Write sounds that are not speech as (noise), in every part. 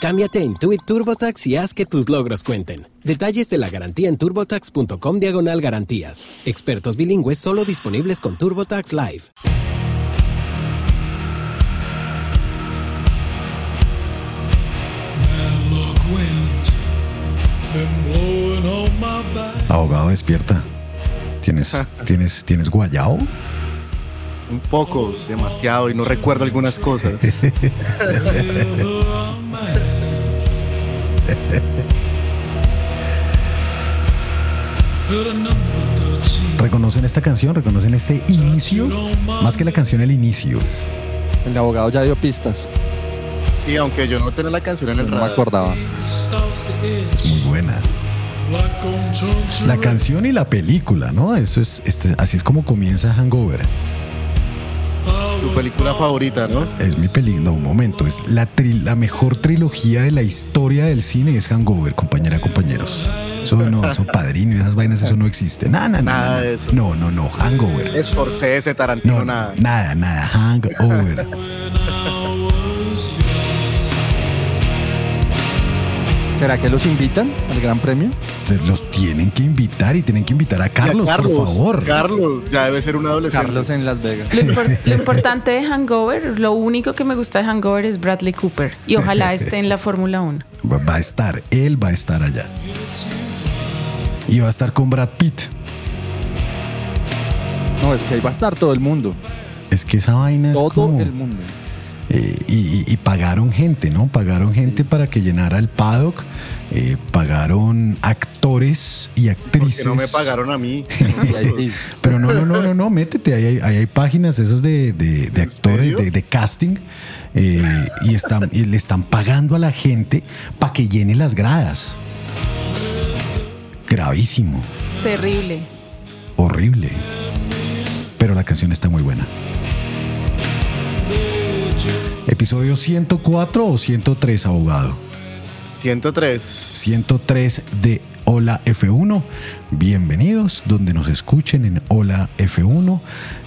Cámbiate a Intuit TurboTax y haz que tus logros cuenten. Detalles de la garantía en turbotax.com diagonal garantías. Expertos bilingües solo disponibles con TurboTax Live. Abogado, despierta. ¿Tienes, (laughs) tienes, ¿tienes guayao? Un poco, demasiado, y no recuerdo algunas cosas. ¿Reconocen esta canción? ¿Reconocen este inicio? Más que la canción, el inicio. El abogado ya dio pistas. Sí, aunque yo no tenía la canción en el No me acordaba. Es muy buena. La canción y la película, ¿no? Eso es, este- así es como comienza Hangover. Tu película favorita, ¿no? Es mi película, no, un momento, es la, tri- la mejor trilogía de la historia del cine es Hangover, compañera, compañeros. Eso no, eso padrino esas vainas, eso no existe. Nada, nada, Nada nada. de eso. No, no, no, Hangover. Scorsese, Tarantino, No, nada. nada, nada, Hangover. ¿Será que los invitan al Gran Premio? Se los tienen que invitar y tienen que invitar a a Carlos, por favor. Carlos, ya debe ser un adolescente. Carlos en Las Vegas. Lo, impor- (laughs) lo importante de Hangover, lo único que me gusta de Hangover es Bradley Cooper. Y ojalá esté en la Fórmula 1. Va a estar, él va a estar allá. Y va a estar con Brad Pitt. No, es que ahí va a estar todo el mundo. Es que esa vaina es Todo como... el mundo. Eh, y, pagaron gente, ¿no? Pagaron gente para que llenara el paddock, eh, pagaron actores y Que actrices. no me pagaron a mí. (laughs) Pero no, no, no, no, no, métete, ahí hay, ahí hay páginas esas de, de- de ¿En actores, de casting, eh, y, están, y le están pagando a la gente para que llene las gradas. Gravísimo, Terrible. horrible. Pero la canción está muy buena. Episodio 104 o 103, abogado. 103. 103 de Hola F1. Bienvenidos donde nos escuchen en Hola F1,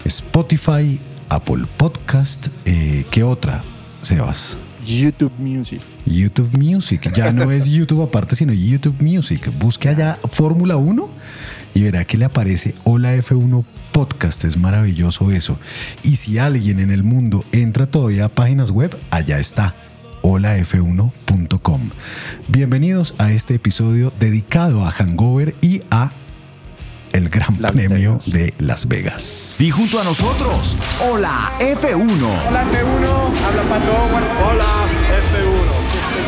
Spotify, Apple Podcast. Eh, ¿Qué otra, Sebas? YouTube Music. YouTube Music. Ya no es (laughs) YouTube aparte, sino YouTube Music. Busque allá Fórmula 1 y verá que le aparece Hola F1 Podcast. Es maravilloso eso. Y si alguien en el mundo entra todavía a páginas web, allá está. holaf1.com. Bienvenidos a este episodio dedicado a Hangover y a el Gran Las Premio Vegas. de Las Vegas. Y junto a nosotros, Hola F1. Hola F1, habla Pato. Hola F1.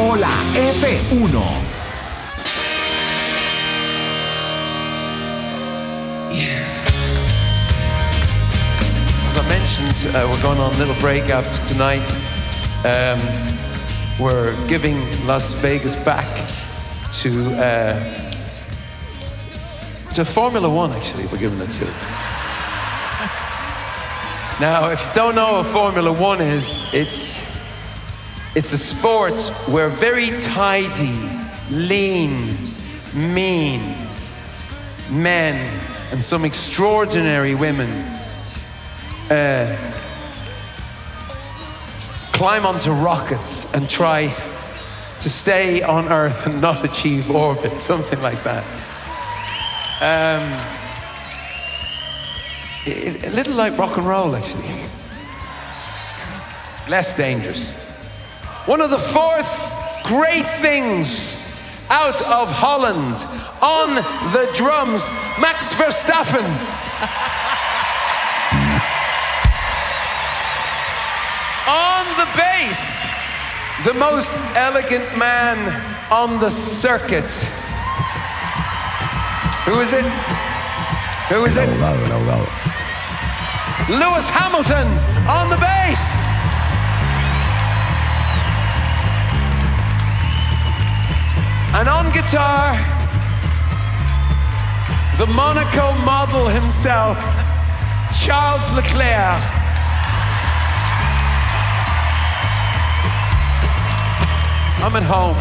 Hola F1. As I mentioned, uh, we're going on a little break after tonight. Um, we're giving Las Vegas back to uh, to Formula One. Actually, we're giving it to. Now, if you don't know what Formula One is, it's it's a sport where very tidy, lean, mean men and some extraordinary women uh, climb onto rockets and try to stay on Earth and not achieve orbit, (laughs) something like that. Um, a little like rock and roll, actually. (laughs) Less dangerous. One of the fourth great things out of Holland on the drums, Max Verstappen. on the bass, the most elegant man on the circuit. Who is it? Who is it? Lewis Hamilton on the bass. The Monaco model himself, Charles Leclerc. I'm at home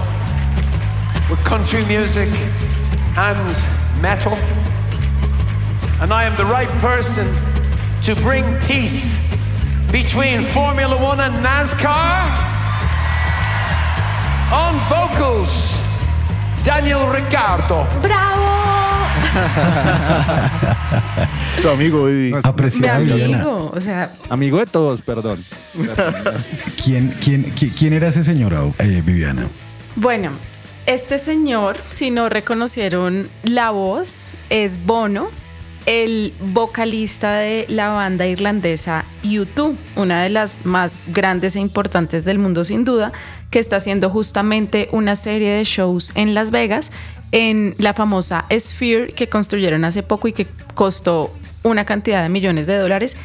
with country music and metal, and I am the right person to bring peace between Formula One and NASCAR. On vocals, Daniel Ricciardo. (laughs) Tu amigo, Vivi. Mi Apreciada Viviana. amigo, o sea, Amigo de todos, perdón. ¿Quién, quién, qui- quién era ese señor, eh, Viviana? Bueno, este señor, si no reconocieron la voz, es Bono, el vocalista de la banda irlandesa U2, una de las más grandes e importantes del mundo sin duda, que está haciendo justamente una serie de shows en Las Vegas en la famosa Sphere que construyeron hace poco y que costó una cantidad de millones de dólares,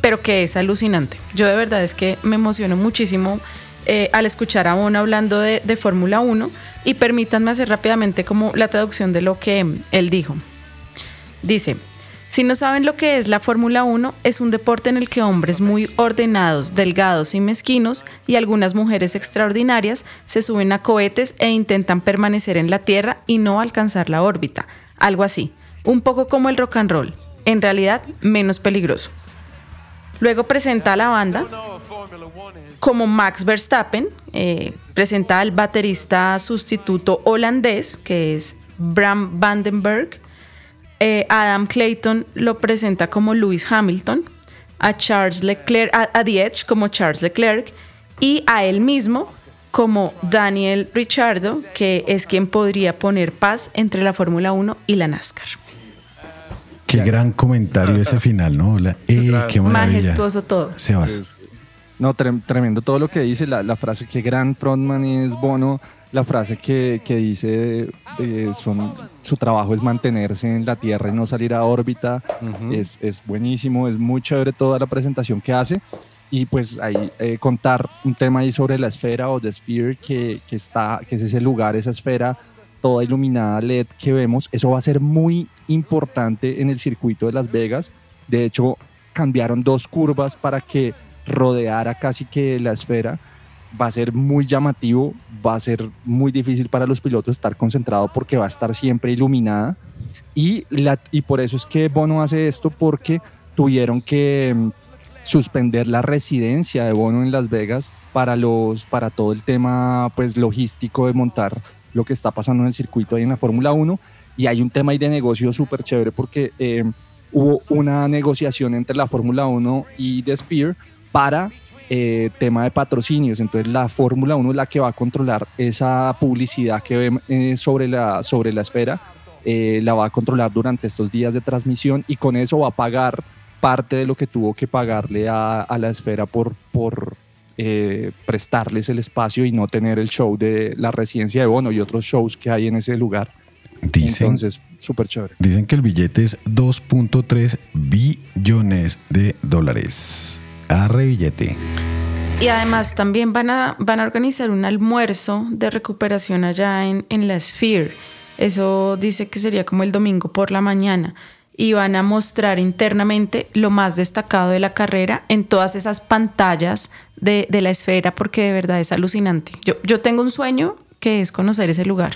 pero que es alucinante. Yo de verdad es que me emociono muchísimo eh, al escuchar a Bono hablando de, Fórmula 1 y permítanme hacer rápidamente como la traducción de lo que él dijo. Dice, si no saben lo que es la Fórmula 1, es un deporte en el que hombres muy ordenados, delgados y mezquinos y algunas mujeres extraordinarias se suben a cohetes e intentan permanecer en la Tierra y no alcanzar la órbita. Algo así, un poco como el rock and roll, en realidad menos peligroso. Luego presenta a la banda como Max Verstappen, eh, presenta al baterista sustituto holandés, que es Bram Vandenberg. Eh, Adam Clayton lo presenta como Lewis Hamilton, a Charles Leclerc, a, a The Edge como Charles Leclerc y a él mismo como Daniel Ricciardo, que es quien podría poner paz entre la Fórmula 1 y la NASCAR. Qué gran comentario ese final, ¿no? Hola. Eh, qué maravilla. Majestuoso todo. Sebas. No, trem- tremendo todo lo que dice, la, la frase que gran frontman es Bono, la frase que, que dice eh, son, su trabajo es mantenerse en la Tierra y no salir a órbita, es, es buenísimo, es muy chévere toda la presentación que hace y pues ahí eh, contar un tema ahí sobre la esfera o The Sphere que, que está, que es ese lugar, esa esfera toda iluminada LED que vemos, eso va a ser muy importante en el circuito de Las Vegas. De hecho, cambiaron dos curvas para que rodeara casi que la esfera. Va a ser muy llamativo, va a ser muy difícil para los pilotos estar concentrados porque va a estar siempre iluminada. Y, la, y por eso es que Bono hace esto porque tuvieron que mm, suspender la residencia de Bono en Las Vegas para, los, para todo el tema pues, logístico de montar lo que está pasando en el circuito ahí en la Fórmula 1. Y hay un tema ahí de negocio súper chévere porque eh, hubo una negociación entre la Fórmula 1 y The Sphere para eh, tema de patrocinios. Entonces la Fórmula 1 es la que va a controlar esa publicidad que ve eh, sobre, la, sobre la esfera, eh, la va a controlar durante estos días de transmisión y con eso va a pagar parte de lo que tuvo que pagarle a, a la esfera por, por eh, prestarles el espacio y no tener el show de la residencia de Bono y otros shows que hay en ese lugar. Dicen, Entonces, súper chévere. dicen que el billete es 2.3 billones de dólares. Arre. Y además también van a, van a organizar un almuerzo de recuperación allá en, en la Sphere. Eso dice que sería como el domingo por la mañana. Y van a mostrar internamente lo más destacado de la carrera en todas esas pantallas de, de la esfera, porque de verdad es alucinante. Yo, yo tengo un sueño que es conocer ese lugar.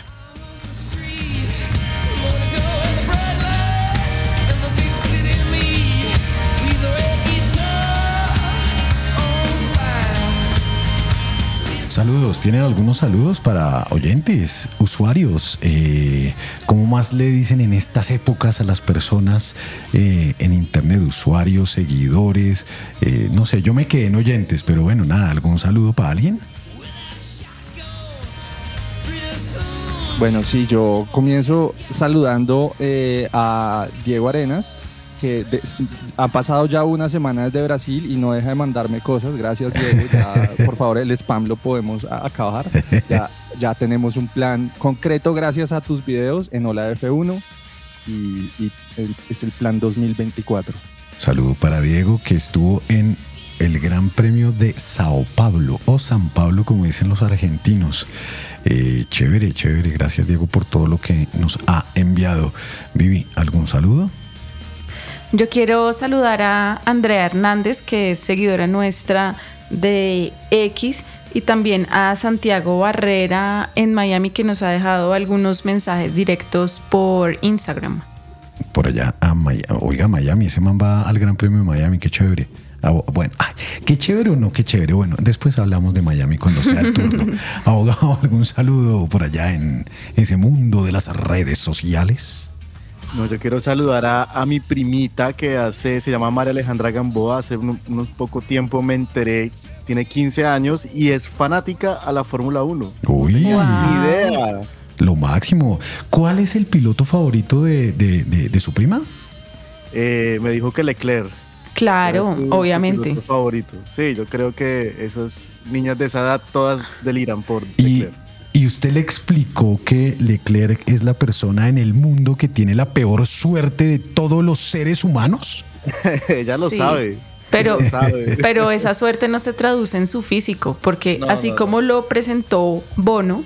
Saludos, ¿tienen algunos saludos para oyentes, usuarios? Eh, ¿Cómo más le dicen en estas épocas a las personas eh, en internet, usuarios, seguidores? Eh, no sé, yo me quedé en oyentes, pero bueno, nada, ¿algún saludo para alguien? Bueno, sí, yo comienzo saludando a Diego Arenas, que de- pasado ya una semana desde Brasil y no deja de mandarme cosas. Gracias, Diego. Ya, por favor, el spam lo podemos acabar. Ya, ya tenemos un plan concreto gracias a tus videos en Hola F1 y, y el- es el plan 2024. Saludo para Diego que estuvo en el Gran Premio de Sao Paulo o San Pablo como dicen los argentinos. Eh, chévere, chévere. Gracias Diego por todo lo que nos ha enviado. Vivi, ¿algún saludo? Yo quiero saludar a Andrea Hernández, que es seguidora nuestra de X, y también a Santiago Barrera en Miami, que nos ha dejado algunos mensajes directos por Instagram. Por allá a Miami. Oiga, Miami, ese man va al Gran Premio de Miami, qué chévere. Ah, bu- bueno, ay, qué chévere o no, qué chévere. Bueno, después hablamos de Miami cuando sea el turno. (laughs) Abogado, ¿algún saludo por allá en ese mundo de las redes sociales? No, yo quiero saludar a, a mi primita que hace, se llama María Alejandra Gamboa. Hace un- unos poco tiempo me enteré, tiene 15 años y es fanática a la Fórmula 1. Uy, Ni idea. lo máximo. ¿Cuál es el piloto favorito de, de- de- de su prima? Eh, me dijo que Leclerc. Claro, su- obviamente. favorito. Sí, yo creo que esas niñas de esa edad todas deliran por Leclerc. y usted le explicó que Leclerc es la persona en el mundo que tiene la peor suerte de todos los seres humanos. (laughs) Ella lo Sí. sabe. Pero, (laughs) pero esa suerte no se traduce en su físico, porque No, así no, como lo presentó Bono,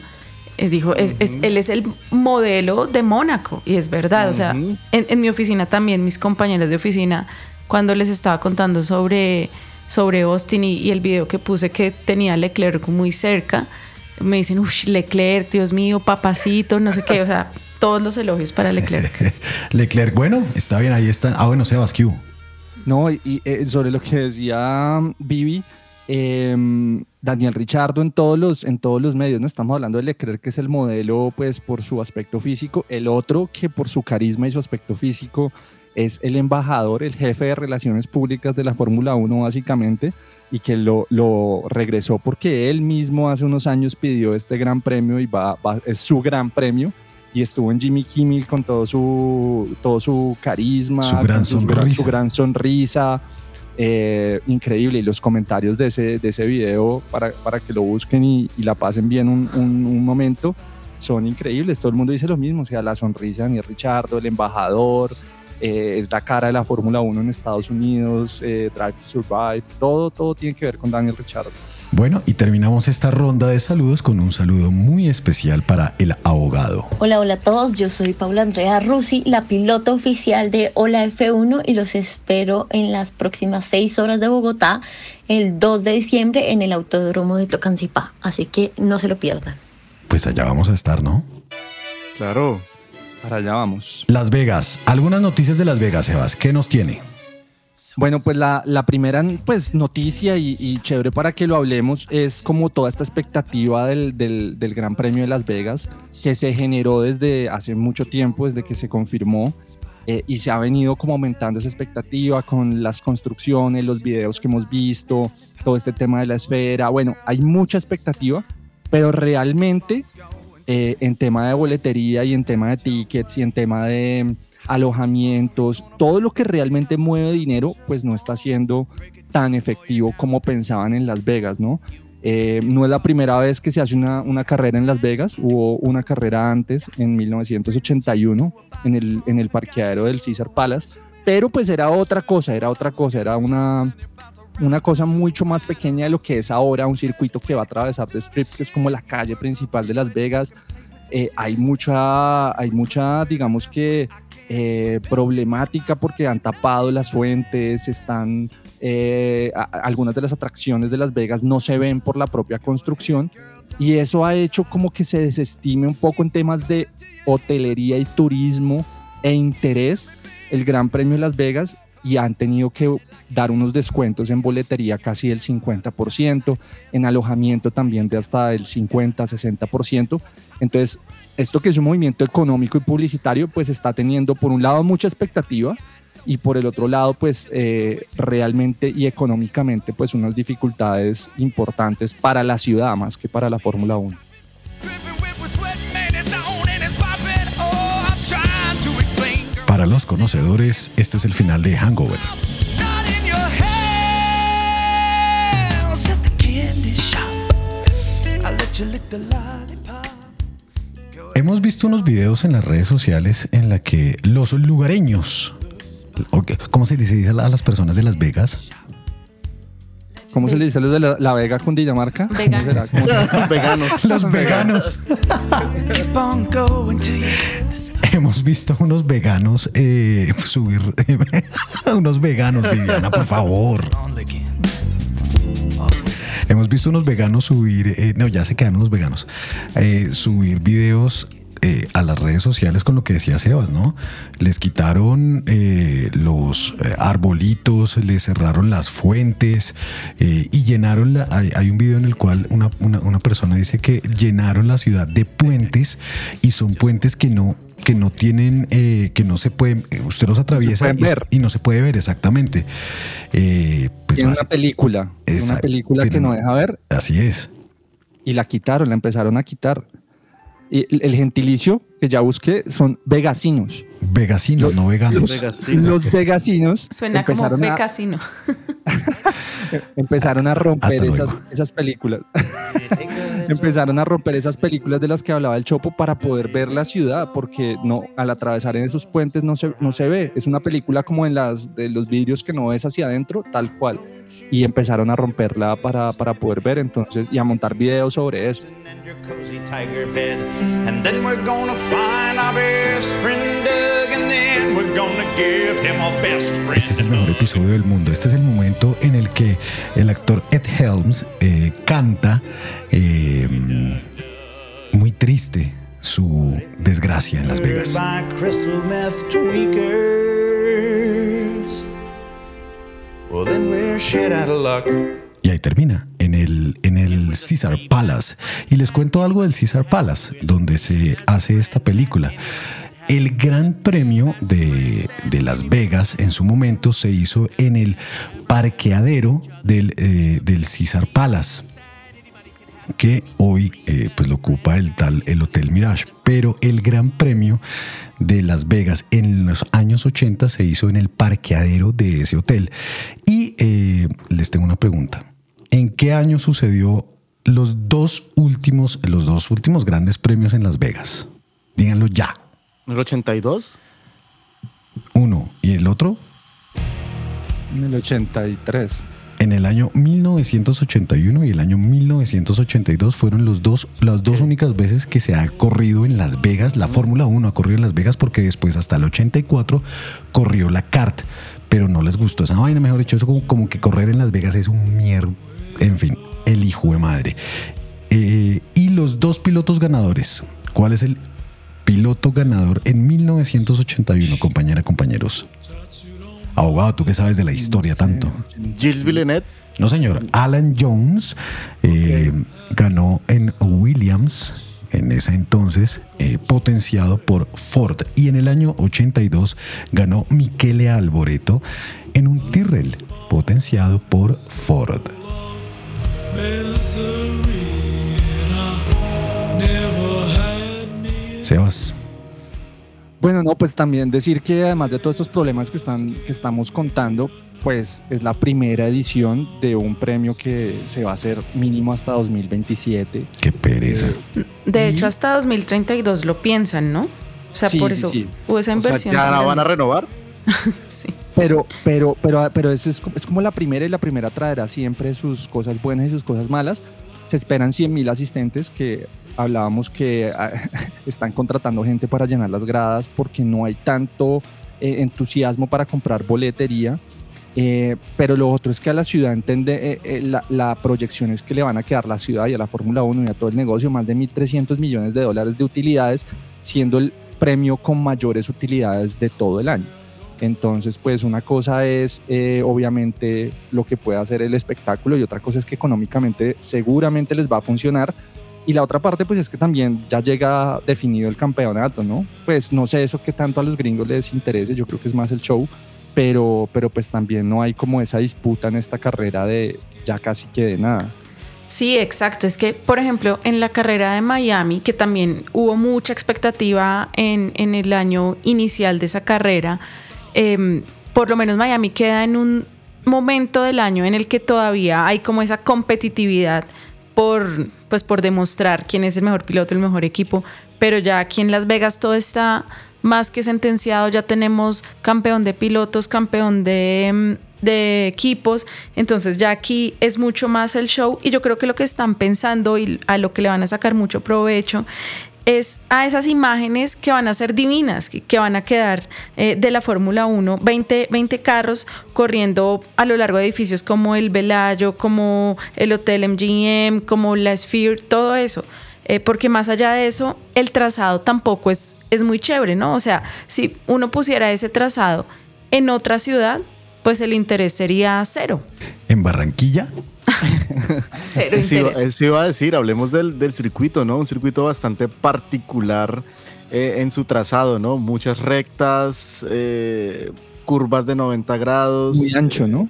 eh, dijo, es- es- él es el modelo de Mónaco, y es verdad, o sea, en, en mi oficina también, mis compañeras de oficina, cuando les estaba contando sobre, sobre Austin y, y el video que puse que tenía a Leclerc muy cerca, me dicen, uff, Leclerc, Dios mío, papacito, no sé qué, o sea, todos los elogios para Leclerc. (laughs) Leclerc, bueno, está bien, ahí está. Ah, bueno, Sebas, ¿qué hubo? No, y, eh, sobre lo que decía mm, Vivi, em, Daniel Richardo en todos los en todos los medios, no estamos hablando de Leclerc que es el modelo pues por su aspecto físico, el otro que por su carisma y su aspecto físico es el embajador, el jefe de relaciones públicas de la Fórmula 1 básicamente y que lo, lo regresó porque él mismo hace unos años pidió este gran premio y va, va- es su gran premio y estuvo en Jimmy Kimmel con todo su todo su carisma, Su gran su, sonrisa. su gran sonrisa, eh, increíble y los comentarios de ese, de ese video para, para que lo busquen y, y la pasen bien un, un- un momento son increíbles, todo el mundo dice lo mismo, o sea, la sonrisa de Richardo, el embajador, eh, es la cara de la Fórmula 1 en Estados Unidos, eh, Drive to Survive, todo, todo tiene que ver con Daniel Richardo. Bueno, y terminamos esta ronda de saludos con un saludo muy especial para el abogado. Hola, hola a todos, yo soy Paula Andrea Rusi, la pilota oficial de Hola F1 y los espero en las próximas seis horas de Bogotá el 2 de diciembre en el Autódromo de Tocancipá, así que no se lo pierdan. Pues allá vamos a estar, ¿no? Claro. Para allá vamos. Las Vegas. Algunas noticias de Las Vegas, Sebas. ¿Qué nos tiene? Bueno, pues la, la primera pues, noticia y, y chévere para que lo hablemos es como toda esta expectativa del, del- del Gran Premio de Las Vegas que se generó desde hace mucho tiempo, desde que se confirmó eh, y se ha venido como aumentando esa expectativa con las construcciones, los videos que hemos visto, todo este tema de la esfera. Bueno, hay mucha expectativa, pero realmente eh, en tema de boletería y en tema de tickets y en tema de mm, alojamientos, todo lo que realmente mueve dinero, pues no está siendo tan efectivo como pensaban en Las Vegas, ¿no? Eh, no es la primera vez que se hace una, una carrera en Las Vegas, hubo una carrera antes, en 1981, en el, en el parqueadero del Caesar Palace, pero pues era otra cosa, era otra cosa, era una, una cosa mucho más pequeña de lo que es ahora un circuito que va a atravesar de Strip, que es como la calle principal de Las Vegas. Eh, hay mucha, hay mucha, digamos que eh, problemática porque han tapado las fuentes, están eh, algunas de las atracciones de Las Vegas no se ven por la propia construcción y eso ha hecho como que se desestime un poco en temas de hotelería y turismo e interés el Gran Premio de Las Vegas y han tenido que dar unos descuentos en boletería casi del 50%, en alojamiento también de hasta el 50-60%. Entonces, esto que es un movimiento económico y publicitario, pues está teniendo por un lado mucha expectativa y por el otro lado, pues eh, realmente y económicamente, pues unas dificultades importantes para la ciudad más que para la Fórmula 1. Para los conocedores, este es el final de Hangover. Hemos visto unos videos en las redes sociales en la que los lugareños, ¿cómo se les dice a las personas de Las Vegas? ¿Cómo se le dice a los de la, la Vega Cundinamarca? ¿Cómo será? (laughs) Veganos. Veganos. (laughs) Los veganos. Hemos visto unos veganos eh, subir. (laughs) unos veganos, Viviana, por favor. Hemos visto unos veganos subir. eh, no, ya se quedan unos veganos. eh, subir videos. eh, a las redes sociales con lo que decía Sebas, ¿no? Les quitaron los arbolitos, les cerraron las fuentes y llenaron la, hay, un video en el cual una- una persona dice que llenaron la ciudad de puentes y son puentes que no que no tienen que no se pueden eh, usted los atraviesa y, ver. y no se puede ver exactamente Eh, pues Tiene una película, tiene una película que no deja ver así es y la quitaron, la empezaron a quitar. Y el- el gentilicio que ya busqué son vegasinos. Vegasinos no veganos Vegasinos. Los vegasinos Suena como becasino. (laughs) (laughs) empezaron a romper esas, películas. empezaron a romper esas películas de las que hablaba el Chopo para poder ver la ciudad, porque no, al atravesar en esos puentes no se, no se ve. Es una película como en las de los vidrios que no ves hacia adentro, tal cual. Y empezaron a romperla para, para poder ver entonces y a montar videos sobre eso. cozy tiger bed. And then we're gonna find our best friend Este es el mejor episodio del mundo. Este es el momento en el que el actor Ed Helms eh, canta eh, muy triste su desgracia en Las Vegas. Y ahí termina, en el, en el Caesar Palace. Y les cuento algo del Caesar Palace, donde se hace esta película. El gran premio de, Las Vegas en su momento se hizo en el parqueadero del, eh, del Caesar Palace que hoy eh, pues lo ocupa el tal el Hotel Mirage, pero el Gran Premio de Las Vegas en los años 80 se hizo en el parqueadero de ese hotel. Y eh, les tengo una pregunta. ¿En qué año sucedió los dos últimos los dos últimos grandes premios en Las Vegas? Díganlo ya. ¿En el 82? Uno y el otro En el 83. En el año 1981 y el año 1982 fueron los dos, las dos únicas veces que se ha corrido en Las Vegas. La Fórmula 1 ha corrido en Las Vegas porque después hasta el 84 corrió la kart, pero no les gustó esa vaina. Mejor dicho, eso como, como que correr en Las Vegas es un mierda. En fin, el hijo de madre. Eh, y los dos pilotos ganadores. ¿Cuál es el piloto ganador en 1981, compañera, compañeros? Abogado, tú que sabes de la historia tanto. Gilles Villeneuve. No, señor. Alan Jones eh, ganó en Williams en ese entonces, eh, potenciado por Ford. Y en el año 82 ganó Michele Alboreto en un Tyrrell, potenciado por Ford. Sebas. Bueno, no, pues también decir que además de todos estos problemas que, están, que estamos contando, pues es la primera edición de un premio que se va a hacer mínimo hasta 2027. Qué pereza. De hecho, hasta 2032 lo piensan, ¿no? O sea, Sí, por eso sí. hubo esa O sea, inversión. ¿ya la van a renovar? (laughs) (laughs) Sí. Pero, pero, pero, pero eso es, es como la primera y la primera traerá siempre sus cosas buenas y sus cosas malas. Se esperan 100 mil asistentes que hablábamos que ah, (laughs) están contratando gente para llenar las gradas porque no hay tanto eh, entusiasmo para comprar boletería. Eh, pero lo otro es que a la ciudad eh, eh, la, proyección es que le van a quedar la ciudad y a la Fórmula 1 y a todo el negocio más de 1.300 millones de dólares de utilidades, siendo el premio con mayores utilidades de todo el año. Entonces, pues una cosa es obviamente lo que puede hacer el espectáculo y otra cosa es que económicamente seguramente les va a funcionar. Y la otra parte, pues es que también ya llega definido el campeonato, ¿no? Pues no sé eso que tanto a los gringos les interese, yo creo que es más el show, pero, pero pues también no hay como esa disputa en esta carrera de ya casi que de nada. Sí, exacto. Es que, por ejemplo, en la carrera de Miami, que también hubo mucha expectativa en, en el año inicial de esa carrera, eh, por lo menos Miami queda en un momento del año en el que todavía hay como esa competitividad por, pues, por demostrar quién es el mejor piloto, el mejor equipo, pero ya aquí en Las Vegas todo está más que sentenciado, ya tenemos campeón de pilotos, campeón de, mm, de equipos, entonces ya aquí es mucho más el show y yo creo que lo que están pensando y a lo que le van a sacar mucho provecho es a esas imágenes que van a ser divinas, que, van a quedar eh, de la Fórmula 1, 20, 20 carros corriendo a lo largo de edificios como el Velayo, como el Hotel MGM, como la Sphere, todo eso. Eh, porque más allá de eso, el trazado tampoco es, es muy chévere, ¿no? O sea, si uno pusiera ese trazado en otra ciudad, pues el interés sería cero. En Barranquilla, (laughs) Cero Eso iba, interés. eso iba a decir, hablemos del, del circuito, ¿no? Un circuito bastante particular eh, en su trazado, ¿no? Muchas rectas, eh, curvas de 90 grados. Muy ancho, ¿no?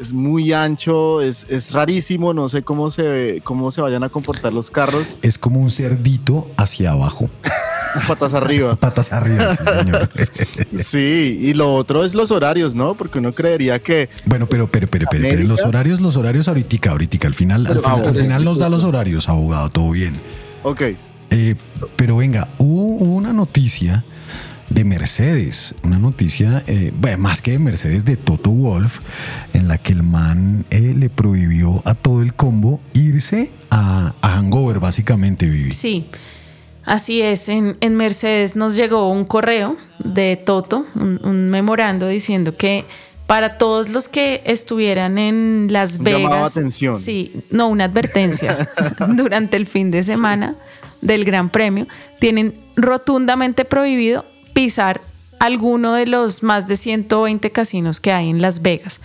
Es muy ancho, es, es rarísimo, no sé cómo se, cómo se vayan a comportar los carros. es como un cerdito hacia abajo. (laughs) Patas arriba. (laughs) Patas arriba, sí, señor. (laughs) Sí, y lo otro es los horarios, ¿no? Porque uno creería que Bueno, pero, pero, pero, pero, pero los horarios, los horarios ahorita, ahorita, al final, al final, al final nos da los horarios, abogado, todo bien. Ok. Eh, pero venga, hubo, hubo una noticia de Mercedes, una noticia, eh, bueno, más que de Mercedes, de Toto Wolf, en la que el man eh, le prohibió a todo el combo irse a, a Hangover, básicamente, Vivi. Sí, así es. En, en Mercedes nos llegó un correo de Toto, un, un memorando diciendo que para todos los que estuvieran en Las Vegas. atención. Sí, no, una advertencia. (laughs) durante el fin de semana del Gran Premio, tienen rotundamente prohibido pisar alguno de los más de 120 casinos que hay en Las Vegas.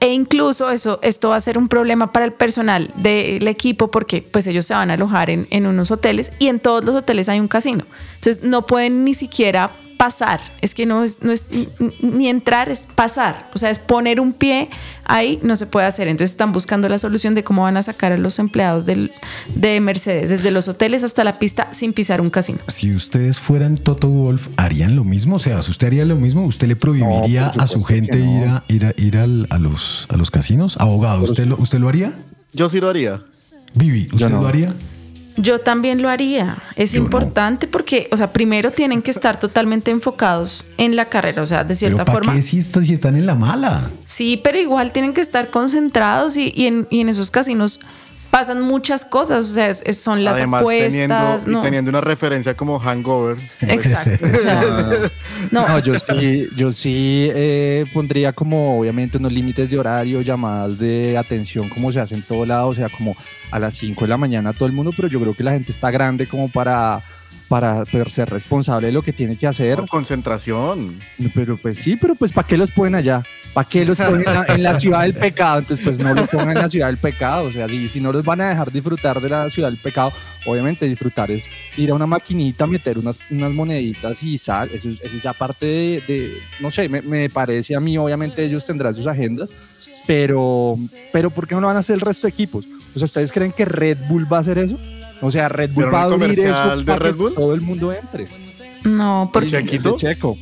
E incluso eso, esto va a ser un problema para el personal del equipo porque pues ellos se van a alojar en, en unos hoteles y en todos los hoteles hay un casino. Entonces no pueden ni siquiera pasar. Es que no es, no es ni- entrar, es pasar. O sea, es poner un pie ahí, no se puede hacer. Entonces están buscando la solución de cómo van a sacar a los empleados del, de Mercedes, desde los hoteles hasta la pista sin pisar un casino. Si ustedes fueran Toto Wolf, ¿harían lo mismo? O sea, si usted haría lo mismo, ¿usted le prohibiría a su gente no. ir, a, ir, a, ir al- a, los, a los casinos? Abogado, ¿usted lo, ¿usted lo haría? Yo sí lo haría. Vivi, ¿usted no. lo haría? Yo también lo haría. Es Yo no. importante porque, o sea, primero tienen que estar totalmente enfocados en la carrera, o sea, de cierta ¿Pero para forma. qué si, está- si están en la mala? Sí, pero igual tienen que estar concentrados y, y en, y en esos casinos pasan muchas cosas, o sea, es- es- son las Además, teniendo, apuestas. y teniendo una referencia como Hangover. Exacto. (laughs) o sea, no. (laughs) No, yo sí, yo sí eh, pondría como obviamente unos límites de horario, llamadas de atención como se hace en todo lado, o sea, como a las 5 de la mañana todo el mundo, pero yo creo que la gente está grande como para, para ser responsable de lo que tiene que hacer. Por concentración. Pero pues sí, pero pues ¿para qué los ponen allá? ¿Para qué los ponen en la ciudad del pecado? Entonces pues no los pongan en la ciudad del pecado. O sea, si, si no los van a dejar disfrutar de la ciudad del pecado, obviamente disfrutar es ir a una maquinita, meter unas, unas moneditas y sal. Eso, es- eso es ya parte de, de- no sé, me, me parece a mí, obviamente ellos tendrán sus agendas, pero, pero ¿por qué no lo van a hacer el resto de equipos? O sea, ¿ustedes creen que Red Bull va a hacer eso? O sea, Red Bull ¿Vieron va a abrir eso para Red que Bull? todo el mundo entre. No, porque Chequito? Checo.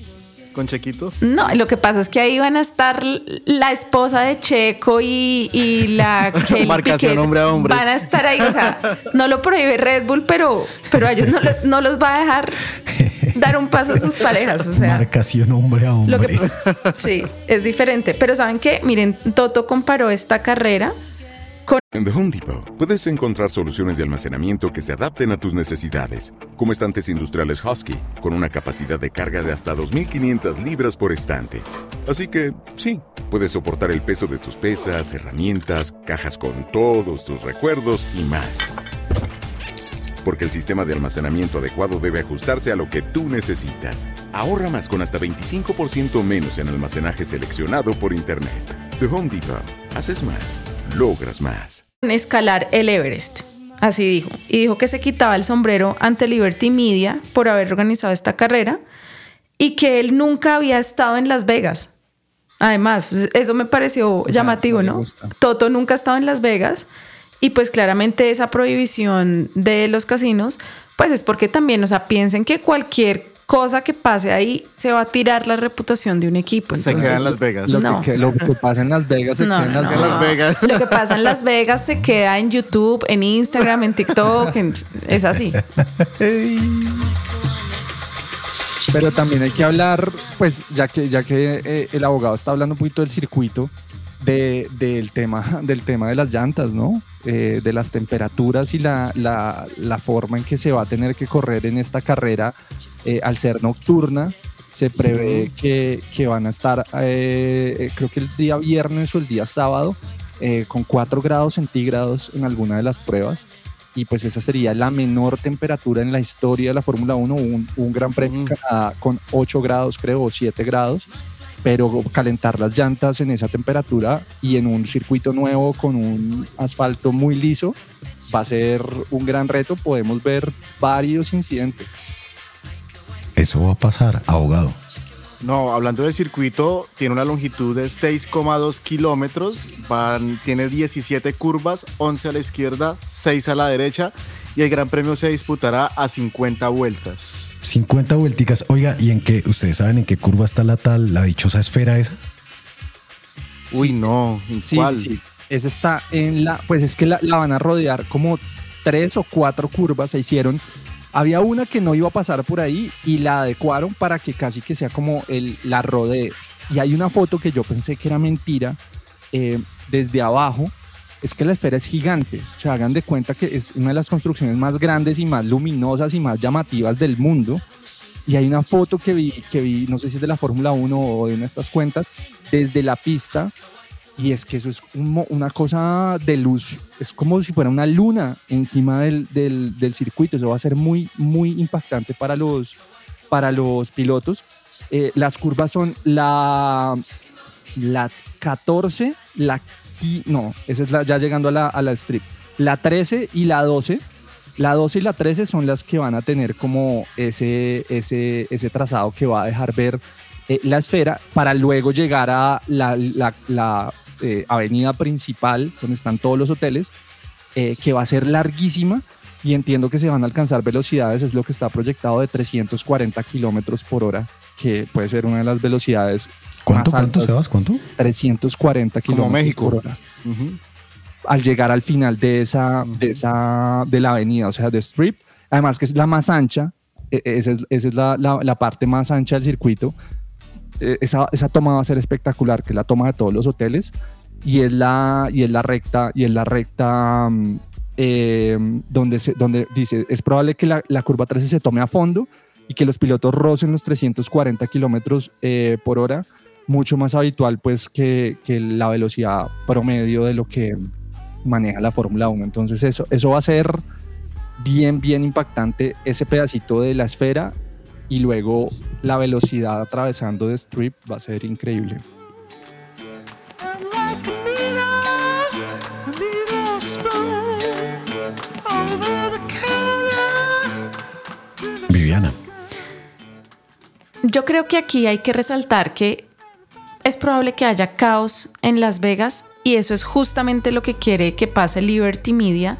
con Chequito? No, lo que pasa es que ahí van a estar la esposa de Checo y, y la (laughs) Kelly Marcación hombre a hombre. Van a estar ahí, o sea, no lo prohíbe Red Bull, pero, pero a ellos no, no los va a dejar dar un paso a sus parejas. O sea, Marcación hombre a lo hombre. que, (laughs) sí, es diferente. Pero ¿saben qué? Miren, Toto comparó esta carrera En The Home Depot puedes encontrar soluciones de almacenamiento que se adapten a tus necesidades, como estantes industriales Husky, con una capacidad de carga de hasta 2.500 libras por estante. Así que, sí, puedes soportar el peso de tus pesas, herramientas, cajas con todos tus recuerdos y más. Porque el sistema de almacenamiento adecuado debe ajustarse a lo que tú necesitas. Ahorra más con hasta 25% menos en almacenaje seleccionado por Internet. The Home Depot. Haces más. Logras más. escalar el Everest. Así dijo. Y dijo que se quitaba el sombrero ante Liberty Media por haber organizado esta carrera y que él nunca había estado en Las Vegas. Además, eso me pareció llamativo, ¿no? Toto nunca ha estado en Las Vegas y pues claramente esa prohibición de los casinos, pues es porque también, o sea, piensen que cualquier cosa que pase ahí se va a tirar la reputación de un equipo. Se queda en Las Vegas. Lo, No. que, lo que pasa en Las Vegas se No, queda en Las no, Vegas. Lo que pasa en Las Vegas se queda en YouTube, en Instagram, en TikTok, en- es así. Pero también hay que hablar, pues ya que, ya que eh, el abogado está hablando un poquito del circuito, de- del, tema, (laughs) del tema de las llantas, ¿no? Eh, de las temperaturas y la, la- la forma en que se va a tener que correr en esta carrera eh, al ser nocturna. Se prevé que, que van a estar, eh, creo que el día viernes o el día sábado, con 4 grados centígrados en alguna de las pruebas. Y pues esa sería la menor temperatura en la historia de la Fórmula 1, un, un gran premio Canadá con 8 grados, creo, o 7 grados. Pero calentar las llantas en esa temperatura y en un circuito nuevo con un asfalto muy liso va a ser un gran reto. Podemos ver varios incidentes. Eso va a pasar, abogado. No, hablando del circuito, tiene una longitud de 6,2 kilómetros, van- tiene 17 curvas, 11 a la izquierda, 6 a la derecha, y el Gran Premio se disputará a 50 vueltas. 50 vuelticas. Oiga, ¿y en qué? ¿Ustedes saben en qué curva está la tal, la dichosa esfera esa? Uy, no, ¿en Sí, cuál? sí. Esa está en la, pues es que la, la van a rodear como tres o cuatro curvas se hicieron. Había una que no iba a pasar por ahí y la adecuaron para que casi que sea como el, la rodee. Y hay una foto que yo pensé que era mentira eh, desde abajo. Es que la esfera es gigante. O sea, hagan de cuenta que es una de las construcciones más grandes y más luminosas y más llamativas del mundo. Y hay una foto que vi, que vi, no sé si es de la Fórmula 1 o de estas cuentas, desde la pista. Y es que eso es una cosa de luz, es como si fuera una luna encima del, del- del circuito. Eso va a ser muy, muy impactante para los, para los pilotos. Eh, las curvas son la, la 14, la no, esa es la, ya llegando a la, a la strip. La 13 y la 12. La 12 y la 13 son las que van a tener como ese, ese, ese trazado que va a dejar ver eh, la esfera para luego llegar a la, la- la, eh, avenida principal donde están todos los hoteles, eh, que va a ser larguísima y entiendo que se van a alcanzar velocidades, es lo que está proyectado de 340 kilómetros por hora, que puede ser una de las velocidades. ¿Cuánto, más cuánto, altas. Sebas? ¿Cuánto? 340 Como kilómetros México. por hora al llegar al final de esa, de esa, de la avenida, o sea, de Strip, además que es la más ancha, e- esa es, esa es la, la- la parte más ancha del circuito, Eh, esa, esa toma va a ser espectacular, que es la toma de todos los hoteles, y es la, y es la recta, y es la recta eh, donde, se, donde dice, es probable que la, la curva 13 se tome a fondo y que los pilotos rocen los 340 kilómetros eh, por hora, mucho más habitual pues que, que la velocidad promedio de lo que maneja la Fórmula 1. Entonces eso, eso va a ser bien, bien impactante ese pedacito de la esfera y luego la velocidad atravesando de strip va a ser increíble. Viviana. Yo creo que aquí hay que resaltar que es probable que haya caos en Las Vegas y eso es justamente lo que quiere que pase Liberty Media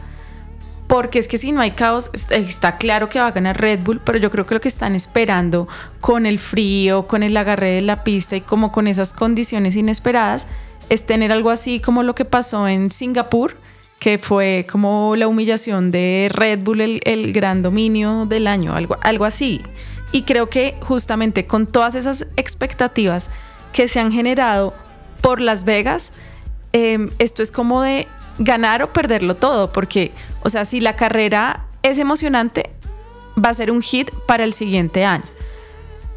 porque es que si no hay caos, est- está claro que va a ganar Red Bull, pero yo creo que lo que están esperando con el frío, con el agarre de la pista y como con esas condiciones inesperadas, es tener algo así como lo que pasó en Singapur, que fue como la humillación de Red Bull, el, gran dominio del año, algo así. Y creo que justamente con todas esas expectativas que se han generado por Las Vegas, eh, esto es como de ganar o perderlo todo, porque, o sea, si la carrera es emocionante, va a ser un hit para el siguiente año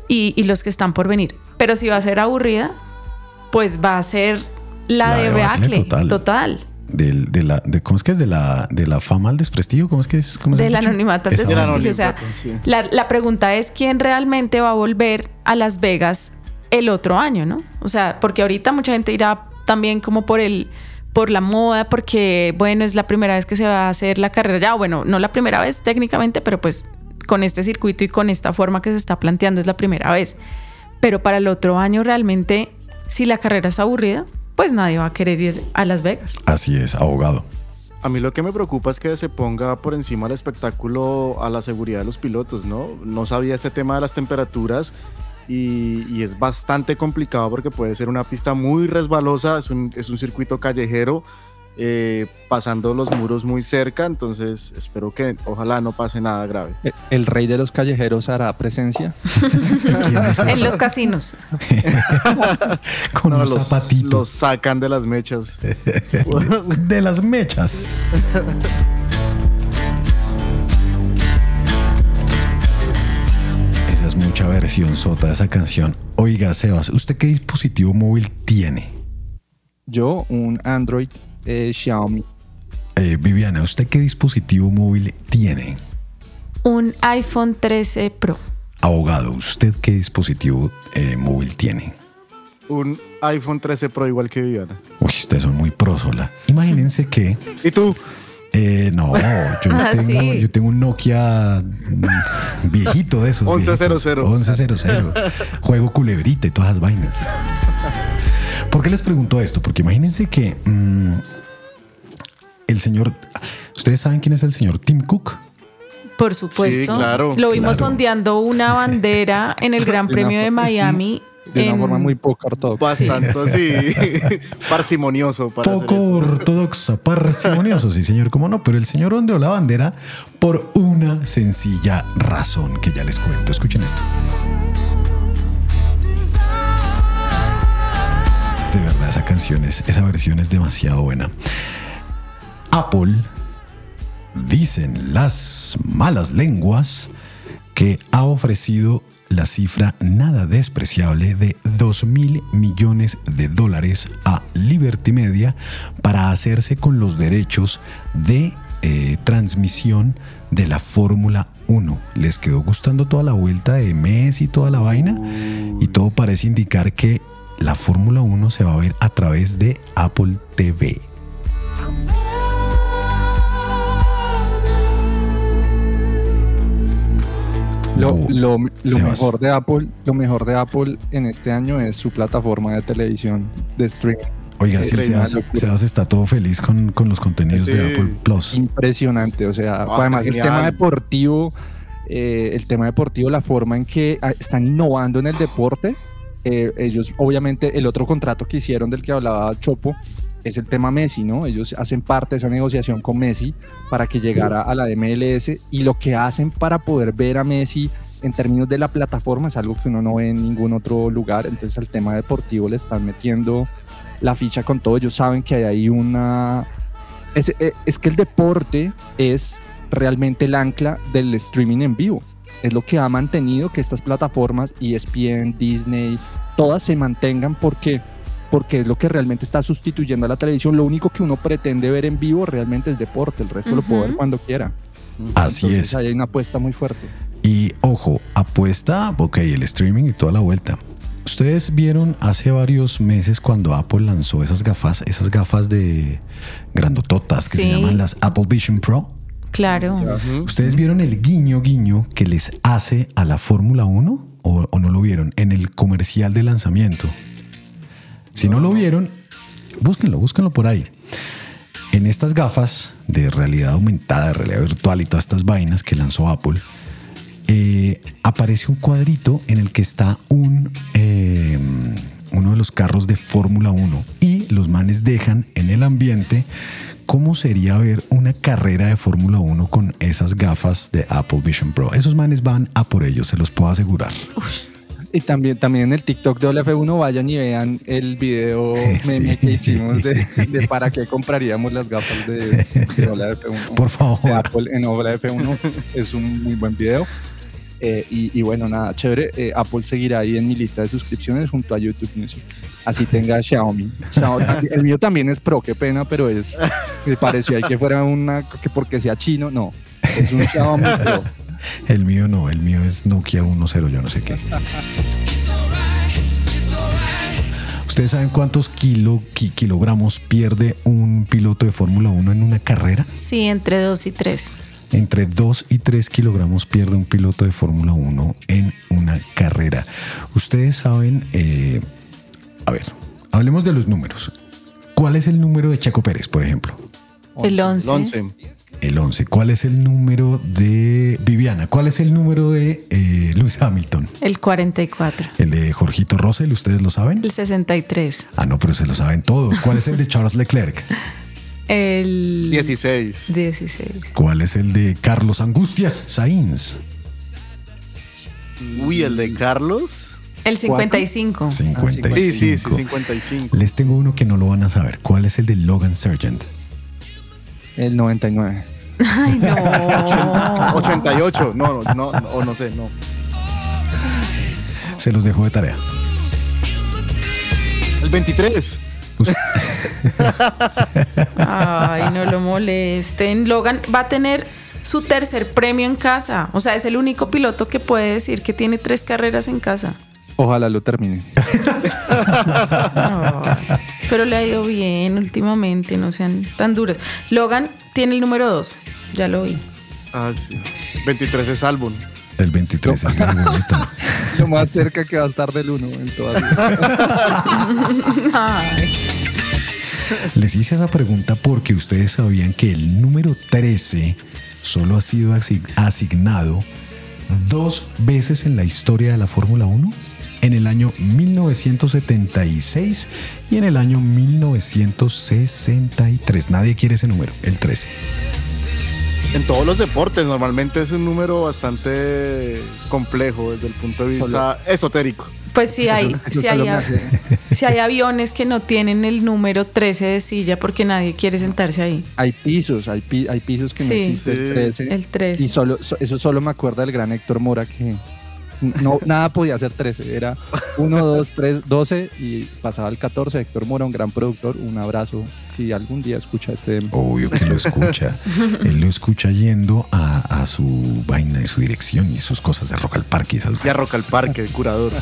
y, y los que están por venir. Pero si va a ser aburrida, pues va a ser la, La de debacle Beacle, total. total. Del- de la, de, ¿Cómo es que es? De la, de la fama al desprestigio. ¿Cómo es que es? ¿Cómo Del anonimato al desprestigio. O sea, la, la pregunta es quién realmente va a volver a Las Vegas el otro año, ¿no? O sea, porque ahorita mucha gente irá también como por el por la moda, porque bueno, es la primera vez que se va a hacer la carrera. Ya, bueno, no la primera vez técnicamente, pero pues con este circuito y con esta forma que se está planteando es la primera vez. Pero para el otro año realmente, si la carrera es aburrida, pues nadie va a querer ir a Las Vegas. Así es, abogado. A mí lo que me preocupa es que se ponga por encima el espectáculo a la seguridad de los pilotos, ¿no? No sabía este tema de las temperaturas y, y es bastante complicado porque puede ser una pista muy resbalosa, es un, es un circuito callejero, eh, pasando los muros muy cerca, entonces espero que ojalá no pase nada grave. El, el rey de los callejeros hará presencia. (laughs) en los casinos. (laughs) Con No, los, zapatito. los sacan de las mechas. (laughs) de las mechas. Versión sota de esa canción. Oiga, Sebas, ¿usted qué dispositivo móvil tiene? Yo, un Android eh, Xiaomi. Eh, Viviana, ¿usted qué dispositivo móvil tiene? Un iPhone 13 Pro. Abogado, ¿usted qué dispositivo eh, móvil tiene? Un iPhone 13 Pro igual que Viviana. Uy, ustedes son muy prosola. Imagínense que. ¿Y tú? Eh, no, yo, (laughs) Ah, tengo, sí. yo tengo un Nokia mm, viejito de esos. 1100. viejitos. 1100. Juego culebrita y todas las vainas. ¿Por qué les pregunto esto? Porque imagínense que mm, el señor. ¿Ustedes saben quién es el señor Tim Cook? Por supuesto. Sí, claro. Lo vimos Claro. ondeando una bandera en el Gran Premio de Miami. De una en- forma muy poco ortodoxa. Bastante así, (laughs) parsimonioso. Para Poco ortodoxa, parsimonioso, sí, señor, cómo no, pero el señor ondeó la bandera por una sencilla razón que ya les cuento. Escuchen esto. De verdad, esa canción es, esa versión es demasiado buena. Apple, dicen las malas lenguas, que ha ofrecido la cifra nada despreciable de 2 mil millones de dólares a Liberty Media para hacerse con los derechos de eh, transmisión de la Fórmula 1. Les quedó gustando toda la vuelta de Messi y toda la vaina y todo parece indicar que la Fórmula 1 se va a ver a través de Apple TV. Lo, Bu- lo- lo mejor de Apple, lo mejor de Apple en este año es su plataforma de televisión de streaming. Oiga, Sí, Sebas. Sebas está todo feliz con, con los contenidos de. Apple Plus. Impresionante, o sea, además el tema deportivo, eh, el tema deportivo, la forma en que ah, están innovando en el deporte, eh, ellos obviamente el otro contrato que hicieron del que hablaba Chopo es el tema Messi, ¿no? Ellos hacen parte de esa negociación con Messi para que llegara a la MLS y lo que hacen para poder ver a Messi en términos de la plataforma es algo que uno no ve en ningún otro lugar, entonces al tema deportivo le están metiendo la ficha con todo, ellos saben que hay ahí una... Es, eh, es que el deporte es realmente el ancla del streaming en vivo. Es lo que ha mantenido que estas plataformas, ESPN, Disney, todas se mantengan porque, porque es lo que realmente está sustituyendo a la televisión. Lo único que uno pretende ver en vivo realmente es deporte, el resto lo puedo ver cuando quiera. Así Entonces, es. ahí hay una apuesta muy fuerte. Y ojo, apuesta, ok, el streaming y toda la vuelta. Ustedes vieron hace varios meses cuando Apple lanzó esas gafas, esas gafas de grandototas que se llaman las Apple Vision Pro. Claro. ¿Ustedes vieron el guiño guiño que les hace a la Fórmula 1 o, o no lo vieron en el comercial de lanzamiento? Si no lo vieron, búsquenlo, búsquenlo por ahí. En estas gafas de realidad aumentada, de realidad virtual y todas estas vainas que lanzó Apple, eh, aparece un cuadrito en el que está un, eh, uno de los carros de Fórmula 1 y los manes dejan en el ambiente cómo sería ver una carrera de Fórmula 1 con esas gafas de Apple Vision Pro. Esos manes van a por ellos, se los puedo asegurar. Y también, también en el TikTok de OLF1 vayan y vean el video (laughs) meme que hicimos de, de para qué compraríamos las gafas de, de OLF1. Por favor. De Apple en OLF1. Es un muy buen video. Eh, y, y bueno, nada, chévere. Eh, Apple seguirá ahí en mi lista de suscripciones junto a YouTube Music. Así tenga (laughs) Xiaomi. El mío también es Pro, qué pena, pero es. Me pareció ahí que fuera una. que porque sea chino, no. Es un Xiaomi Pro. (laughs) El mío no, el mío es Nokia 10, yo no sé qué. ¿Ustedes saben cuántos kilo, ki- kilogramos pierde un piloto de Fórmula 1 en una carrera? Sí, entre 2 y 3. Entre 2 y 3 kilogramos pierde un piloto de Fórmula 1 en una carrera. Ustedes saben, eh, a ver, hablemos de los números. ¿Cuál es el número de Checo Pérez, por ejemplo? El 11. El 11. ¿Cuál es el número de Viviana? ¿Cuál es el número de eh, Lewis Hamilton? El 44. El de Jorgito Russell, ¿ustedes lo saben? El 63. Ah, no, pero se lo saben todos. ¿Cuál es el de Charles Leclerc? (laughs) El 16. 16. ¿Cuál es el de Carlos Angustias Sainz? Uy, el de Carlos. El 55. 55. Sí, sí, sí, 55. Les tengo uno que no lo van a saber. ¿Cuál es el de Logan Sargent? El 99. Ay, no. (laughs) 88. No, no, no, o no sé, no. Se los dejo de tarea. El 23. Ay, no lo molesten. Logan va a tener su tercer premio en casa. O sea, es el único piloto que puede decir que tiene tres carreras en casa. Ojalá lo termine. Ay, pero le ha ido bien últimamente, no sean tan duras. Logan tiene el número 2. Ya lo vi. Ah, sí. 23 es álbum. El 23 es la bonita. (laughs) Lo más cerca que va a estar del 1 en toda Ay. Les hice esa pregunta porque ustedes sabían que el número 13 solo ha sido asi- asignado dos veces en la historia de la Fórmula 1, en el año 1976 y en el año 1963. Nadie quiere ese número, el 13. En todos los deportes normalmente es un número bastante complejo desde el punto de vista esotérico. Pues sí hay, Eso- eso sí hay, sí hay aviones que no tienen el número 13 de silla porque nadie quiere sentarse ahí. Hay pisos, hay, pi- hay pisos que no Sí. existe el Sí. 13. El 13. Y solo, so- eso solo me acuerda del gran Héctor Mora que no, nada podía ser 13. Era 1, 2, 3, 12 y pasaba al 14. Héctor Mora, un gran productor. Un abrazo. Si algún día escucha este. Obvio que lo escucha. (laughs) Él lo escucha yendo a, a su vaina y su dirección y sus cosas de Rock al Parque y esas vainas. Rock al Parque, el curador. (laughs)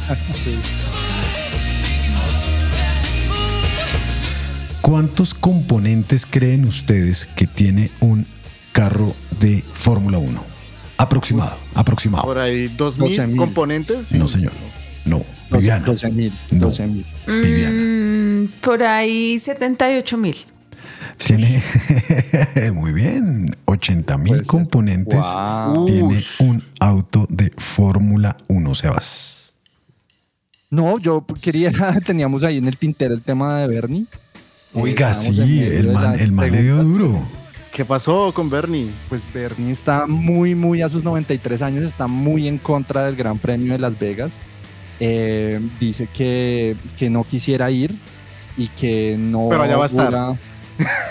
¿Cuántos componentes creen ustedes que tiene un carro de Fórmula 1? Aproximado, aproximado. Por ahí 2000 12.000. componentes. sí. No, señor. No, Viviana. 12 mil. No. 12 mil. Viviana. Mm, por ahí 78 mil. Tiene, (laughs) muy bien, 80 mil componentes. Wow. Tiene un auto de Fórmula 1, Sebas. No, yo quería. (laughs) Teníamos ahí en el tintero el tema de Bernie. Oiga, estábamos en sí, el man, el man le dio duro. ¿Qué pasó con Bernie? Pues Bernie está muy, muy a sus 93 años, está muy en contra del Gran Premio de Las Vegas. Eh, dice que, que no quisiera ir y que no. Pero allá va a estar.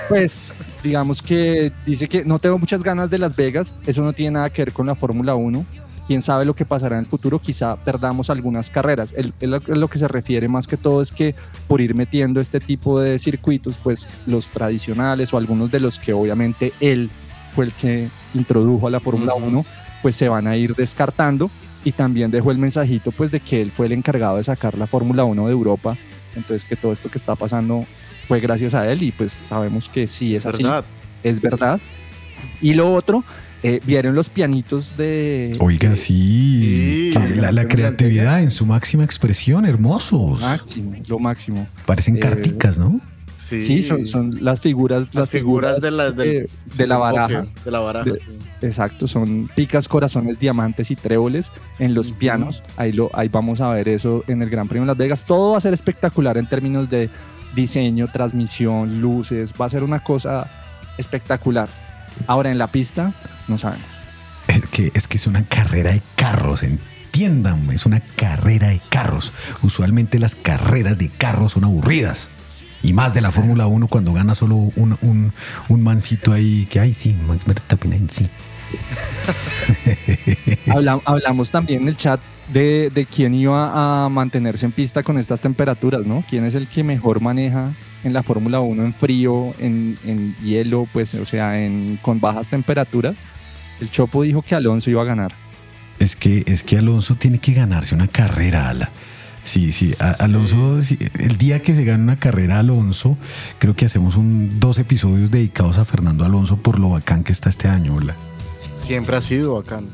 Pues, digamos que dice que no tengo muchas ganas de Las Vegas, eso no tiene nada que ver con la Fórmula 1. Quién sabe lo que pasará en el futuro, quizá perdamos algunas carreras. Él- él lo- lo que se refiere más que todo es que por ir metiendo este tipo de circuitos, pues los tradicionales o algunos de los que obviamente él fue el que introdujo a la Fórmula 1, pues se van a ir descartando. Y también dejó el mensajito pues de que él fue el encargado de sacar la Fórmula 1 de Europa. Entonces que todo esto que está pasando fue gracias a él y pues sabemos que sí es así, ¿Verdad? es verdad. Y lo otro, eh, vieron los pianitos de... Oiga, sí, Sí. que la, la creatividad en su máxima expresión, hermosos. Máximo, lo máximo. Parecen Eh, carticas, ¿no? Sí, Sí, son, son las figuras, las, figuras figuras, de la- del- eh, sí, de la del baraja. póker, de la baraja, De- sí. Exacto, son picas, corazones, diamantes y tréboles en los pianos. Ahí, lo, ahí vamos a ver eso en el Gran Premio de Las Vegas. Todo va a ser espectacular en términos de diseño, transmisión, luces. Va a ser una cosa espectacular. Ahora en la pista, no sabemos. Es que, es que es una carrera de carros, entiendan, es una carrera de carros. Usualmente las carreras de carros son aburridas. Y más de la Fórmula 1 cuando gana solo un, un, un mancito ahí que, ay, sí, Max Verstappen, sí. (laughs) Habla- hablamos también en el chat de, de quién iba a mantenerse en pista con estas temperaturas, ¿no? ¿Quién es el que mejor maneja en la Fórmula 1 en frío, en, en hielo, pues, o sea, en, con bajas temperaturas? El Chopo dijo que Alonso iba a ganar. Es que, es que Alonso tiene que ganarse una carrera, Ala. Sí, sí, a- Alonso, sí, el día que se gane una carrera Alonso, creo que hacemos un, dos episodios dedicados a Fernando Alonso por lo bacán que está este año, Ala. Siempre ha sido bacán.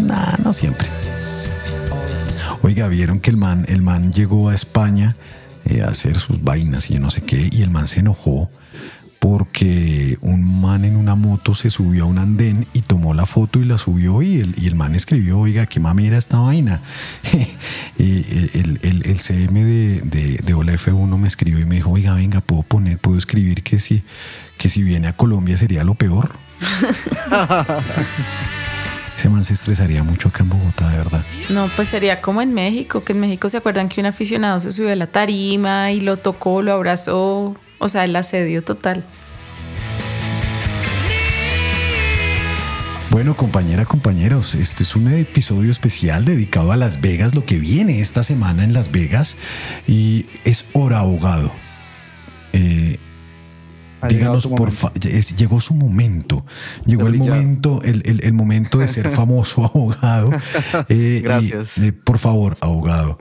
Nah, no siempre. Oiga, vieron que el man, el man llegó a España eh, a hacer sus vainas y yo no sé qué, y el man se enojó porque un man en una moto se subió a un andén y tomó la foto y la subió y el, y el man escribió, oiga, qué mami era esta vaina. (laughs) y el, el- el CM de, de, de Hola F1 me escribió y me dijo, oiga, venga, puedo poner, puedo escribir que si, que si viene a Colombia sería lo peor. (laughs) Ese man se estresaría mucho acá en Bogotá, de verdad. No, pues sería como en México, que en México se acuerdan que un aficionado se subió a la tarima y lo tocó, lo abrazó, o sea, el asedio total. Bueno, compañera, compañeros, este es un episodio especial dedicado a Las Vegas, lo que viene esta semana en Las Vegas y es hora abogado. Eh, díganos, por favor, llegó su momento, llegó el momento, el, el- el momento de ser (laughs) famoso abogado. (laughs) Eh, y, Gracias. eh, por favor, abogado.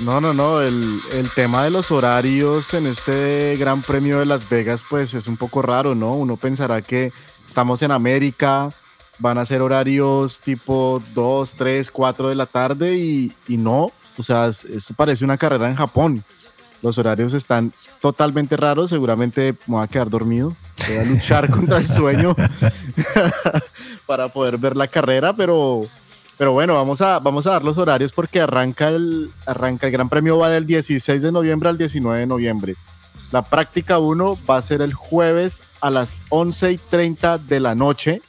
No, no, no. El, el tema de los horarios en este Gran Premio de Las Vegas, pues es un poco raro, ¿no? Uno pensará que estamos en América, van a ser horarios tipo 2, 3, 4 de la tarde y, y no. O sea, es- esto parece una carrera en Japón. Los horarios están totalmente raros. Seguramente me voy a quedar dormido. Voy a luchar contra el sueño (laughs) (laughs) para poder ver la carrera, pero, pero bueno, vamos a, vamos a dar los horarios porque arranca el, arranca el Gran Premio va del 16 de noviembre al 19 de noviembre. La práctica 1 va a ser el jueves a las 11 y 30 de la noche,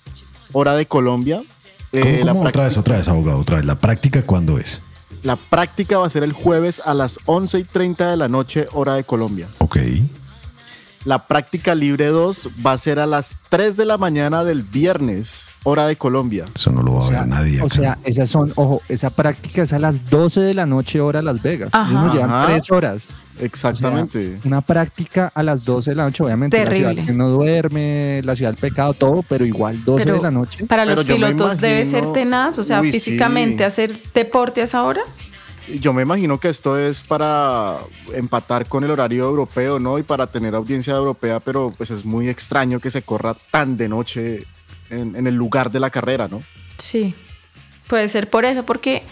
hora de Colombia. ¿Cómo, Eh, la cómo? Otra vez, otra vez, abogado, otra vez. ¿La práctica cuándo es? La práctica va a ser el jueves a las 11 y 30 de la noche, hora de Colombia. Ok. La práctica libre 2 va a ser a las 3 de la mañana del viernes, hora de Colombia. Eso no lo va a ver nadie. O acá. sea, esas son, ojo, esa práctica es a las 12 de la noche hora Las Vegas. Ajá. Llevan Ajá. tres horas. Exactamente. O sea, una práctica a las 12 de la noche, obviamente. La Terrible. ciudad que no duerme, la ciudad del pecado, todo, pero igual 12 Pero de la noche. Para los pilotos debe ser tenaz, o sea, Uy, físicamente sí. hacer deporte a esa hora. Yo me imagino que esto es para empatar con el horario europeo, ¿no? Y para tener audiencia europea, pero pues es muy extraño que se corra tan de noche en, en el lugar de la carrera, ¿no? Sí, puede ser por eso, porque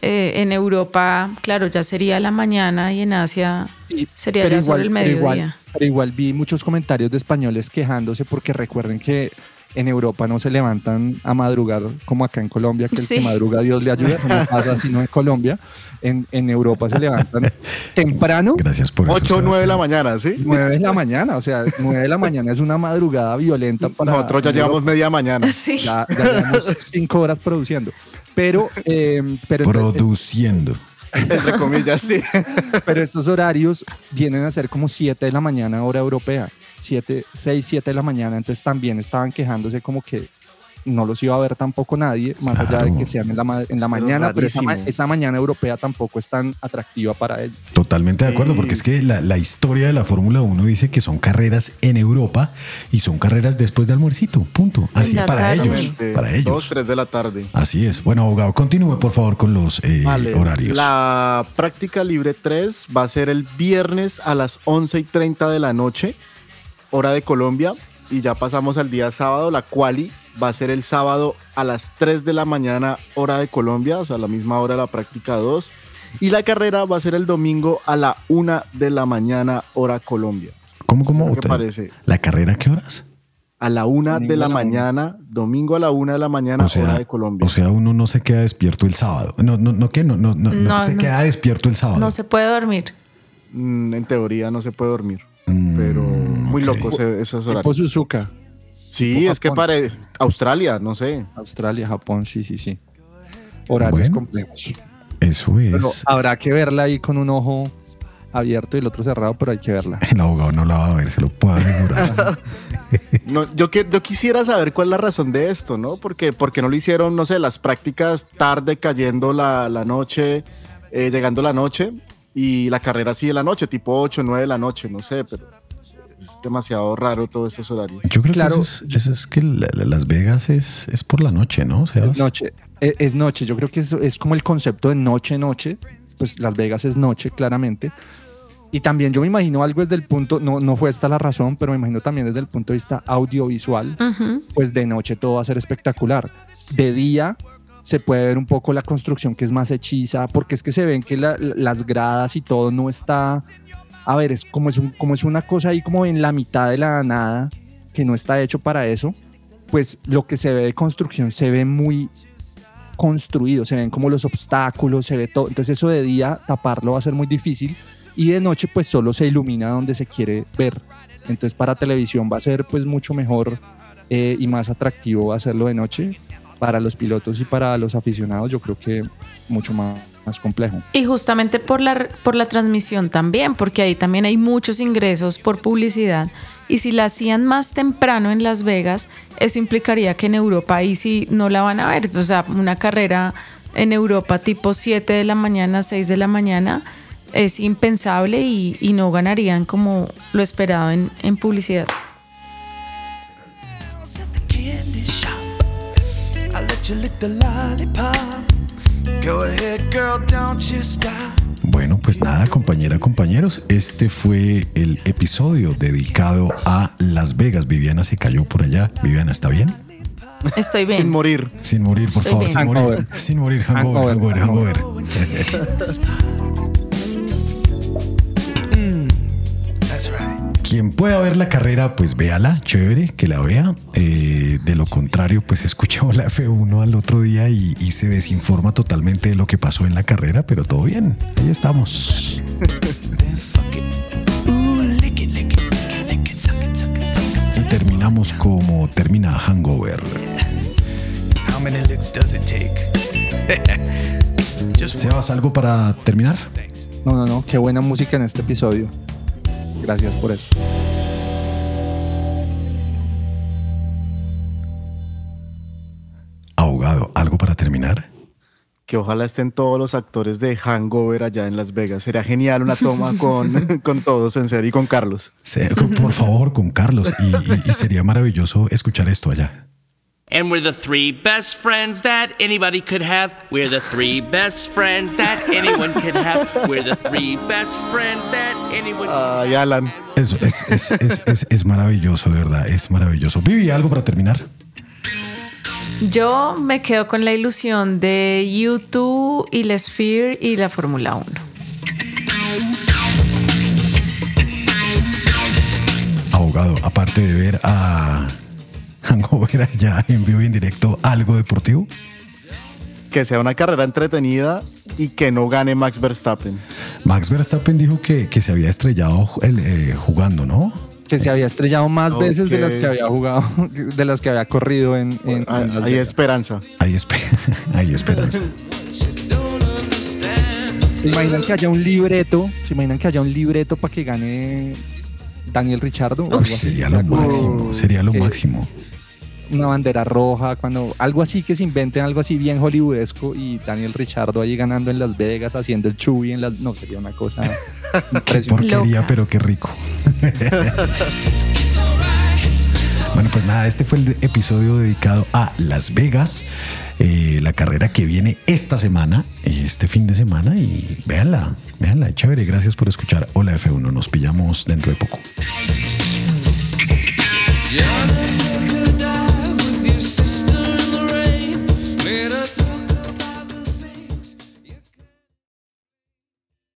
eh, en Europa, claro, ya sería la mañana y en Asia sería ya sobre el pero mediodía. igual- pero igual vi muchos comentarios de españoles quejándose porque recuerden que en Europa no se levantan a madrugar como acá en Colombia, que el Sí. que madruga Dios le ayuda, no pasa sino en Colombia. En, en Europa se levantan (laughs) temprano. Gracias por 8 o 9 de la mañana, ¿sí? 9 de la mañana, o sea, 9 de la mañana es una madrugada violenta para. Nosotros ya llevamos media mañana. (laughs) Sí. Ya, ya llevamos 5 horas produciendo. Pero, eh, pero, Produciendo. Entre comillas, sí. (laughs) pero estos horarios vienen a ser como 7 de la mañana, hora europea. 7, 6, 7 de la mañana. Entonces también estaban quejándose como que no los iba a ver tampoco nadie, más allá de que sean en la, ma- en la mañana, pero esa, mañana europea tampoco es tan atractiva para ellos. Totalmente de acuerdo, porque es que la, la historia de la Fórmula 1 dice que son carreras en Europa y son carreras después de almuercito, punto. Así para ellos, para ellos. 2, 3 de la tarde. Así es. Bueno, abogado, continúe por favor con los eh, Vale, horarios. La práctica libre 3 va a ser el viernes a las 11 y 30 de la noche, hora de Colombia. Y ya pasamos al día sábado. La quali va a ser el sábado a las 3 de la mañana, hora de Colombia, o sea, la misma hora de la práctica 2. Y la carrera va a ser el domingo a la una de la mañana, hora Colombia. ¿Cómo, cómo? ¿Qué parece? ¿La carrera a qué horas? A la una Domingo de la a mañana, domingo a la una de la mañana, O sea, hora de Colombia. o sea, uno no se queda despierto el sábado. No, no, no, ¿qué? No, no, no, no No, se no. queda despierto el sábado. No se puede dormir. Mm, en teoría no se puede dormir, Mm, pero muy loco ese- esos Tipo horarios. Suzuka, Sí, tipo es que para Australia, no sé. Australia, Japón, sí, sí, sí. Horarios Bueno. complejos. Eso es. Pero habrá que verla ahí con un ojo abierto y el otro cerrado, pero hay que verla. (laughs) El abogado no la va a ver, se lo puedo asegurar. (laughs) No, yo, que, yo quisiera saber cuál es la razón de esto, ¿no? Porque, porque no lo hicieron, no sé, las prácticas tarde, cayendo la, la noche, eh, llegando la noche, y la carrera así de la noche, tipo 8, 9 de la noche, no sé, pero es demasiado raro todos estos horarios. Yo creo Claro. que eso es, eso es que la- la- Las Vegas es, es por la noche, ¿no? Sebas? Es noche, e- es, noche. Yo creo que es, es como el concepto de noche, noche. Pues Las Vegas es noche, claramente. Y también yo me imagino algo desde el punto, no, no fue esta la razón, pero me imagino también desde el punto de vista audiovisual, Ujú. pues de noche todo va a ser espectacular. De día se puede ver un poco la construcción que es más hechiza, porque es que se ven que la- las gradas y todo no está, a ver, es como es, como es una cosa ahí como en la mitad de la nada, que no está hecho para eso, pues lo que se ve de construcción se ve muy construido, se ven como los obstáculos, se ve todo, entonces eso de día taparlo va a ser muy difícil y de noche pues solo se ilumina donde se quiere ver, entonces para televisión va a ser pues mucho mejor eh, y más atractivo hacerlo de noche, para los pilotos y para los aficionados yo creo que mucho más, más complejo. Y justamente por la, por la transmisión también, porque ahí también hay muchos ingresos por publicidad. Y si la hacían más temprano en Las Vegas, eso implicaría que en Europa ahí sí no la van a ver. O sea, una carrera en Europa tipo 7 de la mañana, 6 de la mañana, es impensable y, y no ganarían como lo esperado en, en publicidad. Bueno, pues nada, compañera, compañeros, este fue el episodio dedicado a Las Vegas. Viviana se cayó por allá. Viviana, ¿está bien? Estoy bien. Sin morir. Sin morir, por Estoy favor, bien. sin morir. Hangover. Sin morir, hangover, hangover, Hangover, hangover. (laughs) That's right. Quien pueda ver la carrera, pues véala, chévere, que la vea. Eh, de lo contrario, pues escuchó la F1 al otro día y, y se desinforma totalmente de lo que pasó en la carrera, pero todo bien, ahí estamos. Y terminamos como termina Hangover. How many licks does it take? (laughs) Just one. Sebas, ¿algo para terminar? No, no, no, qué buena música en este episodio. Gracias por eso. Abogado, ¿algo para terminar? Que ojalá estén todos los actores de Hangover allá en Las Vegas. Sería genial una toma (laughs) con, con todos, en serio, y con Carlos. Por favor, con Carlos. Y, y- y sería maravilloso escuchar esto allá. And we're the three best friends that anybody could have. We're the three best friends that anyone could have. We're the three best friends that anyone Ay, Alan. Eso es, es, es, es, es maravilloso, de verdad, es maravilloso. Vivi, ¿algo para terminar? Yo me quedo con la ilusión de YouTube y la Sphere y la Fórmula 1. Abogado, aparte de ver a Hangover allá en vivo y en directo, ¿algo deportivo? Que sea una carrera entretenida y que no gane Max Verstappen. Max Verstappen dijo que, que se había estrellado el, eh, jugando, ¿no? Que se había estrellado más Ok. veces de las que había jugado, (laughs) de las que había corrido en. en- Hay, en hay esperanza. Hay, espe- (laughs) hay esperanza. ¿Se imaginan que haya un libreto? ¿Se imaginan que haya un libreto para que gane Daniel Richardo? o algo así? Sería lo máximo, sería lo máximo. Una bandera roja, cuando algo así que se inventen, algo así bien hollywoodesco y Daniel Richardo ahí ganando en Las Vegas, haciendo el chubi en las. No, sería una cosa (laughs) Qué porquería, pero qué rico. (laughs) Bueno, pues nada, este fue el episodio dedicado a Las Vegas, eh, la carrera que viene esta semana, este fin de semana, y véanla, véanla, chévere, gracias por escuchar. Hola F1, nos pillamos dentro de poco.